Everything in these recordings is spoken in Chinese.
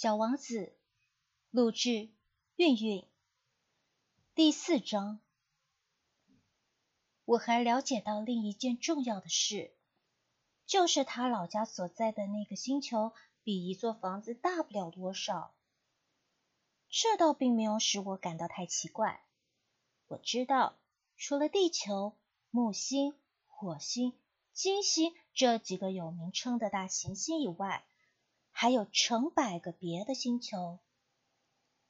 小王子，录制，韵韵。第四章，我还了解到另一件重要的事，就是他老家所在的那个星球比一座房子大不了多少。这倒并没有使我感到太奇怪。我知道，除了地球、木星、火星、金星这几个有名称的大行星以外，还有成百个别的星球，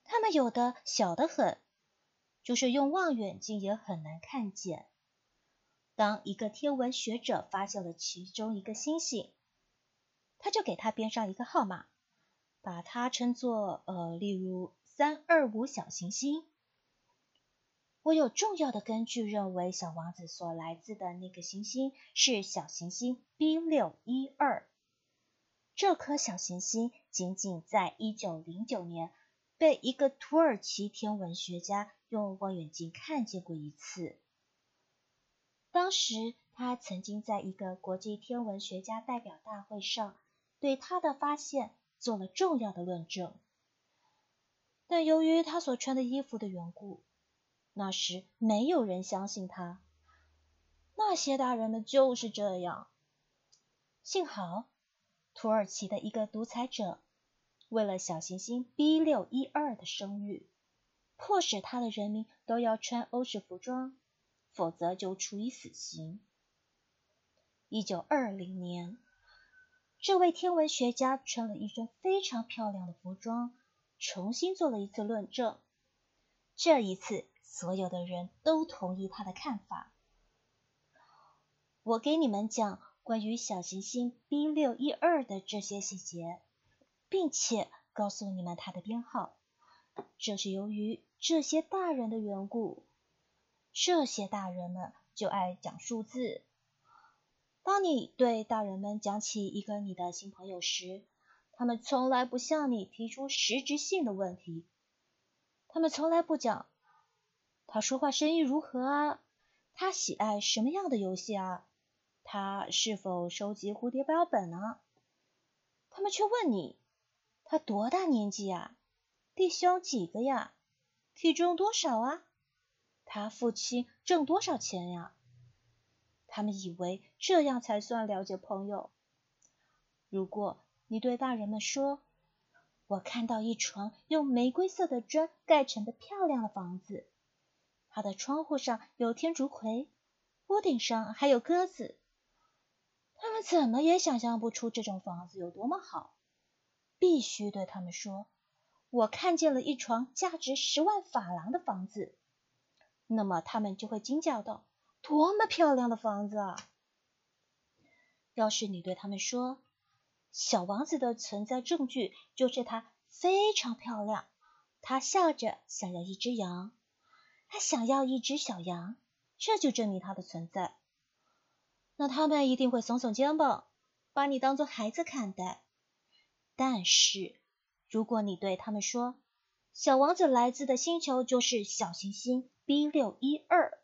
它们有的小得很，就是用望远镜也很难看见。当一个天文学者发现了其中一个星星，他就给它编上一个号码，把它称作呃，例如三二五小行星。我有重要的根据认为，小王子所来自的那个行星是小行星 B 六一二。这颗小行星仅仅在1909年被一个土耳其天文学家用望远镜看见过一次。当时他曾经在一个国际天文学家代表大会上对他的发现做了重要的论证，但由于他所穿的衣服的缘故，那时没有人相信他。那些大人们就是这样。幸好。土耳其的一个独裁者，为了小行星 B 六一二的声誉，迫使他的人民都要穿欧式服装，否则就处以死刑。一九二零年，这位天文学家穿了一身非常漂亮的服装，重新做了一次论证。这一次，所有的人都同意他的看法。我给你们讲。关于小行星 B 六一二的这些细节，并且告诉你们它的编号，这是由于这些大人的缘故。这些大人们就爱讲数字。当你对大人们讲起一个你的新朋友时，他们从来不向你提出实质性的问题。他们从来不讲他说话声音如何啊，他喜爱什么样的游戏啊。他是否收集蝴蝶标本呢？他们却问你：他多大年纪呀？弟兄几个呀？体重多少啊？他父亲挣多少钱呀？他们以为这样才算了解朋友。如果你对大人们说：“我看到一床用玫瑰色的砖盖成的漂亮的房子，它的窗户上有天竺葵，屋顶上还有鸽子。”他们怎么也想象不出这种房子有多么好，必须对他们说：“我看见了一床价值十万法郎的房子。”那么他们就会惊叫道：“多么漂亮的房子啊！”要是你对他们说：“小王子的存在证据就是他非常漂亮，他笑着想要一只羊，他想要一只小羊，这就证明它的存在。”那他们一定会耸耸肩膀，把你当做孩子看待。但是，如果你对他们说，小王子来自的星球就是小行星 B 六一二，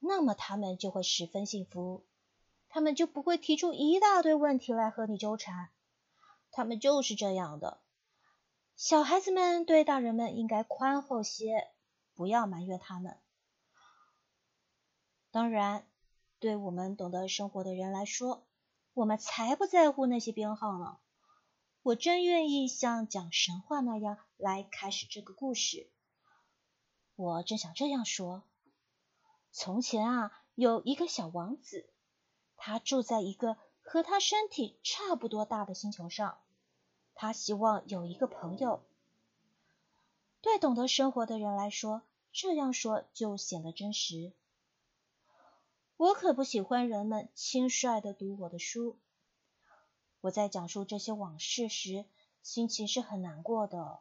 那么他们就会十分幸福，他们就不会提出一大堆问题来和你纠缠。他们就是这样的。小孩子们对大人们应该宽厚些，不要埋怨他们。当然。对我们懂得生活的人来说，我们才不在乎那些编号呢。我真愿意像讲神话那样来开始这个故事。我正想这样说：从前啊，有一个小王子，他住在一个和他身体差不多大的星球上。他希望有一个朋友。对懂得生活的人来说，这样说就显得真实。我可不喜欢人们轻率地读我的书。我在讲述这些往事时，心情是很难过的。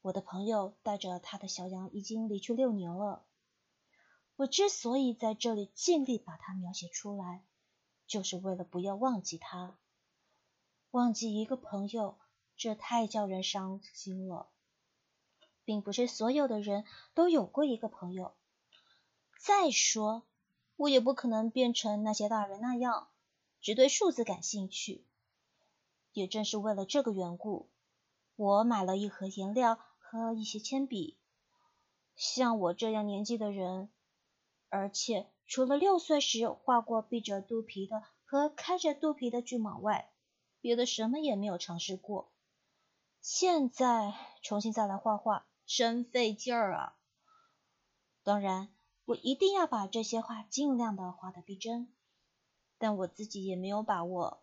我的朋友带着他的小羊已经离去六年了。我之所以在这里尽力把它描写出来，就是为了不要忘记他。忘记一个朋友，这太叫人伤心了。并不是所有的人都有过一个朋友。再说。我也不可能变成那些大人那样，只对数字感兴趣。也正是为了这个缘故，我买了一盒颜料和一些铅笔。像我这样年纪的人，而且除了六岁时画过闭着肚皮的和开着肚皮的巨蟒外，别的什么也没有尝试过。现在重新再来画画，真费劲儿啊！当然，我一定要把这些画尽量的画得逼真，但我自己也没有把握。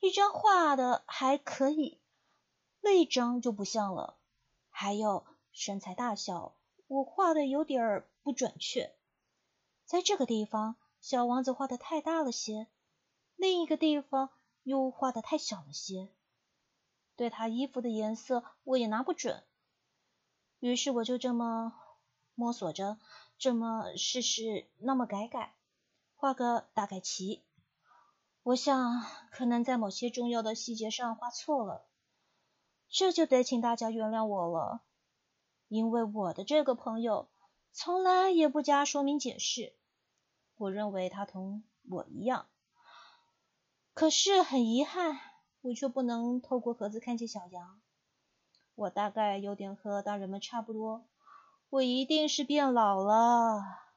一张画的还可以，另一张就不像了。还有身材大小，我画的有点儿不准确。在这个地方，小王子画的太大了些，另一个地方又画的太小了些。对他衣服的颜色，我也拿不准。于是我就这么摸索着，这么试试，那么改改，画个大概齐。我想，可能在某些重要的细节上画错了，这就得请大家原谅我了，因为我的这个朋友从来也不加说明解释。我认为他同我一样，可是很遗憾，我却不能透过盒子看见小羊。我大概有点和大人们差不多，我一定是变老了。